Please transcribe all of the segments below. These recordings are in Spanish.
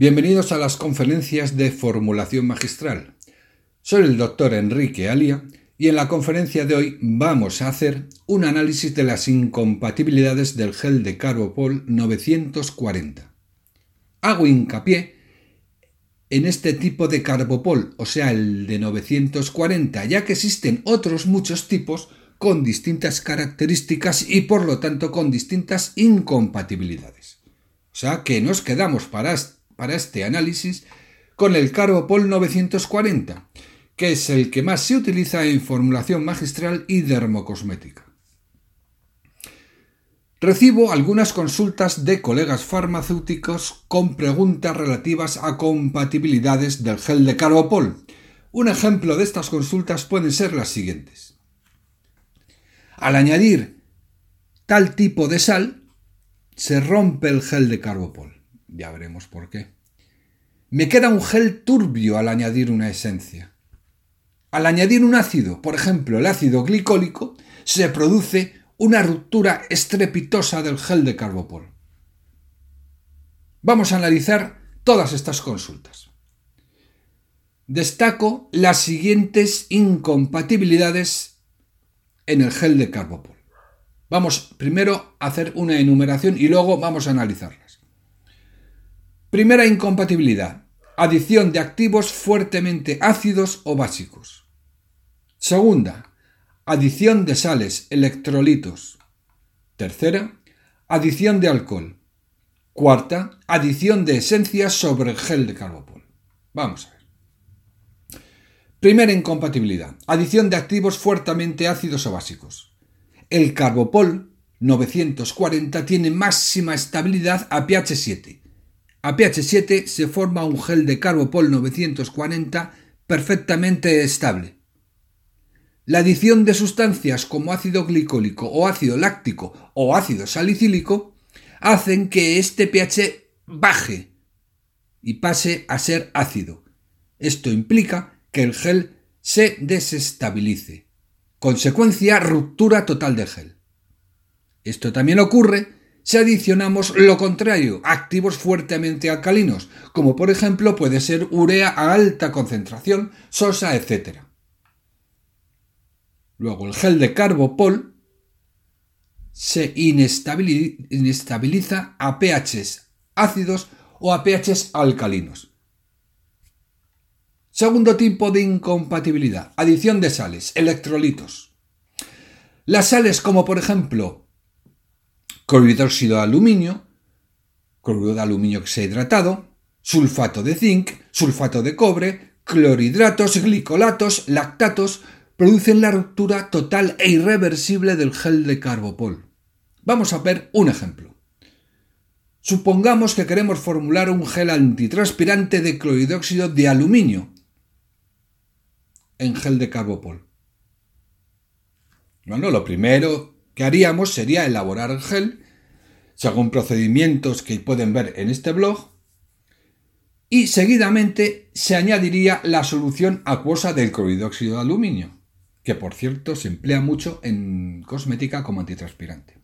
Bienvenidos a las conferencias de formulación magistral. Soy el doctor Enrique Alia y en la conferencia de hoy vamos a hacer un análisis de las incompatibilidades del gel de Carbopol 940. Hago hincapié en este tipo de Carbopol, o sea, el de 940, ya que existen otros muchos tipos con distintas características y por lo tanto con distintas incompatibilidades. O sea que nos quedamos para para este análisis con el Carbopol 940, que es el que más se utiliza en formulación magistral y dermocosmética. Recibo algunas consultas de colegas farmacéuticos con preguntas relativas a compatibilidades del gel de Carbopol. Un ejemplo de estas consultas pueden ser las siguientes. Al añadir tal tipo de sal, se rompe el gel de Carbopol. Ya veremos por qué. Me queda un gel turbio al añadir una esencia. Al añadir un ácido, por ejemplo el ácido glicólico, se produce una ruptura estrepitosa del gel de Carbopol. Vamos a analizar todas estas consultas. Destaco las siguientes incompatibilidades en el gel de Carbopol. Vamos primero a hacer una enumeración y luego vamos a analizarlas. Primera incompatibilidad. Adición de activos fuertemente ácidos o básicos. Segunda. Adición de sales, electrolitos. Tercera. Adición de alcohol. Cuarta. Adición de esencias sobre el gel de carbopol. Vamos a ver. Primera incompatibilidad. Adición de activos fuertemente ácidos o básicos. El carbopol 940 tiene máxima estabilidad a pH 7 a pH 7 se forma un gel de Carbopol 940 perfectamente estable. La adición de sustancias como ácido glicólico o ácido láctico o ácido salicílico hacen que este pH baje y pase a ser ácido. Esto implica que el gel se desestabilice. Consecuencia, ruptura total del gel. Esto también ocurre si adicionamos lo contrario, activos fuertemente alcalinos, como por ejemplo puede ser urea a alta concentración, sosa, etc. Luego el gel de carbopol se inestabiliza a pHs ácidos o a pHs alcalinos. Segundo tipo de incompatibilidad, adición de sales, electrolitos. Las sales como por ejemplo clorhidróxido de aluminio, cloruro de aluminio hidratado, sulfato de zinc, sulfato de cobre, clorhidratos, glicolatos, lactatos, producen la ruptura total e irreversible del gel de carbopol. Vamos a ver un ejemplo. Supongamos que queremos formular un gel antitranspirante de clorhidróxido de aluminio en gel de carbopol. Bueno, lo primero que haríamos sería elaborar el gel, según procedimientos que pueden ver en este blog, y seguidamente se añadiría la solución acuosa del clorhidróxido de aluminio, que por cierto se emplea mucho en cosmética como antitranspirante.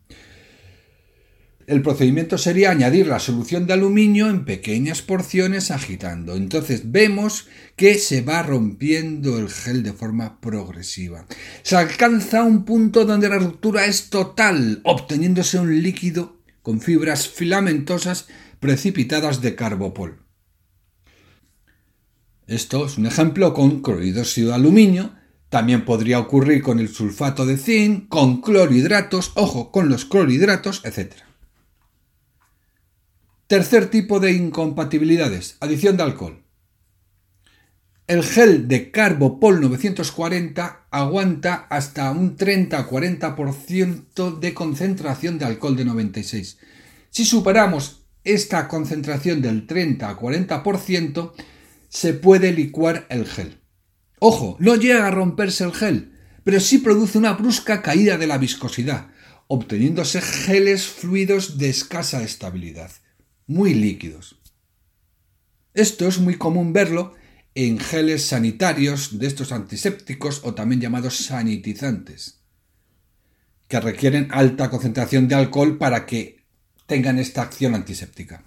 El procedimiento sería añadir la solución de aluminio en pequeñas porciones agitando. Entonces vemos que se va rompiendo el gel de forma progresiva. Se alcanza un punto donde la ruptura es total, obteniéndose un líquido con fibras filamentosas precipitadas de carbopol. Esto es un ejemplo con clorhidróxido de aluminio. También podría ocurrir con el sulfato de zinc, con clorhidratos, ojo, con los clorhidratos, etc. Tercer tipo de incompatibilidades, adición de alcohol. El gel de Carbopol 940 aguanta hasta un 30-40% de concentración de alcohol de 96. Si superamos esta concentración del 30-40%, se puede licuar el gel. Ojo, no llega a romperse el gel, pero sí produce una brusca caída de la viscosidad, obteniéndose geles fluidos de escasa estabilidad muy líquidos. Esto es muy común verlo en geles sanitarios de estos antisépticos o también llamados sanitizantes, que requieren alta concentración de alcohol para que tengan esta acción antiséptica.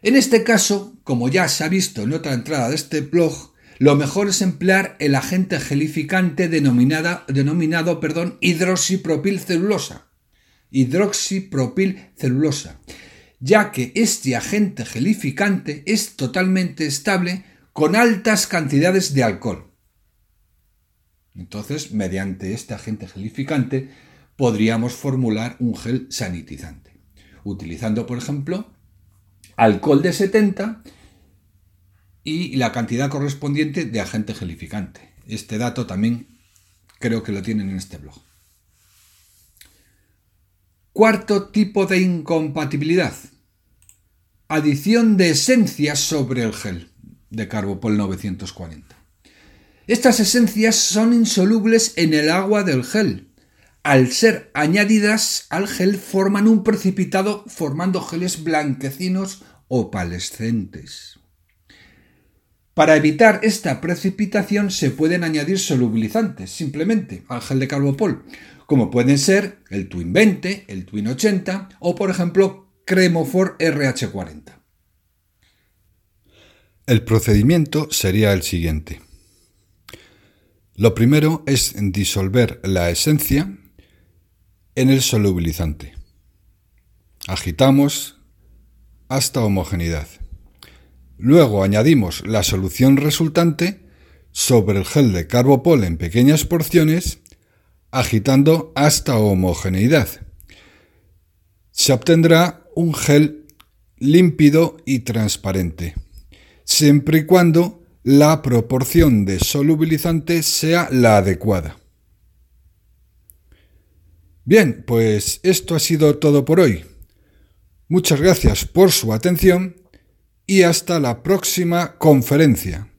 En este caso, como ya se ha visto en otra entrada de este blog, lo mejor es emplear el agente gelificante denominado perdón, hidroxipropilcelulosa. Hidroxipropilcelulosa, ya que este agente gelificante es totalmente estable con altas cantidades de alcohol. Entonces, mediante este agente gelificante, podríamos formular un gel sanitizante, utilizando, por ejemplo, alcohol de 70 y la cantidad correspondiente de agente gelificante. Este dato también creo que lo tienen en este blog. Cuarto tipo de incompatibilidad. Adición de esencias sobre el gel de Carbopol 940. Estas esencias son insolubles en el agua del gel. Al ser añadidas al gel forman un precipitado formando geles blanquecinos opalescentes. Para evitar esta precipitación se pueden añadir solubilizantes simplemente al gel de Carbopol, como pueden ser el Twin 20, el Twin 80 o por ejemplo Cremofor RH40. El procedimiento sería el siguiente. Lo primero es disolver la esencia en el solubilizante. Agitamos hasta homogeneidad. Luego añadimos la solución resultante sobre el gel de carbopol en pequeñas porciones, agitando hasta homogeneidad. Se obtendrá un gel límpido y transparente, siempre y cuando la proporción de solubilizante sea la adecuada. Bien, pues esto ha sido todo por hoy. Muchas gracias por su atención y hasta la próxima conferencia.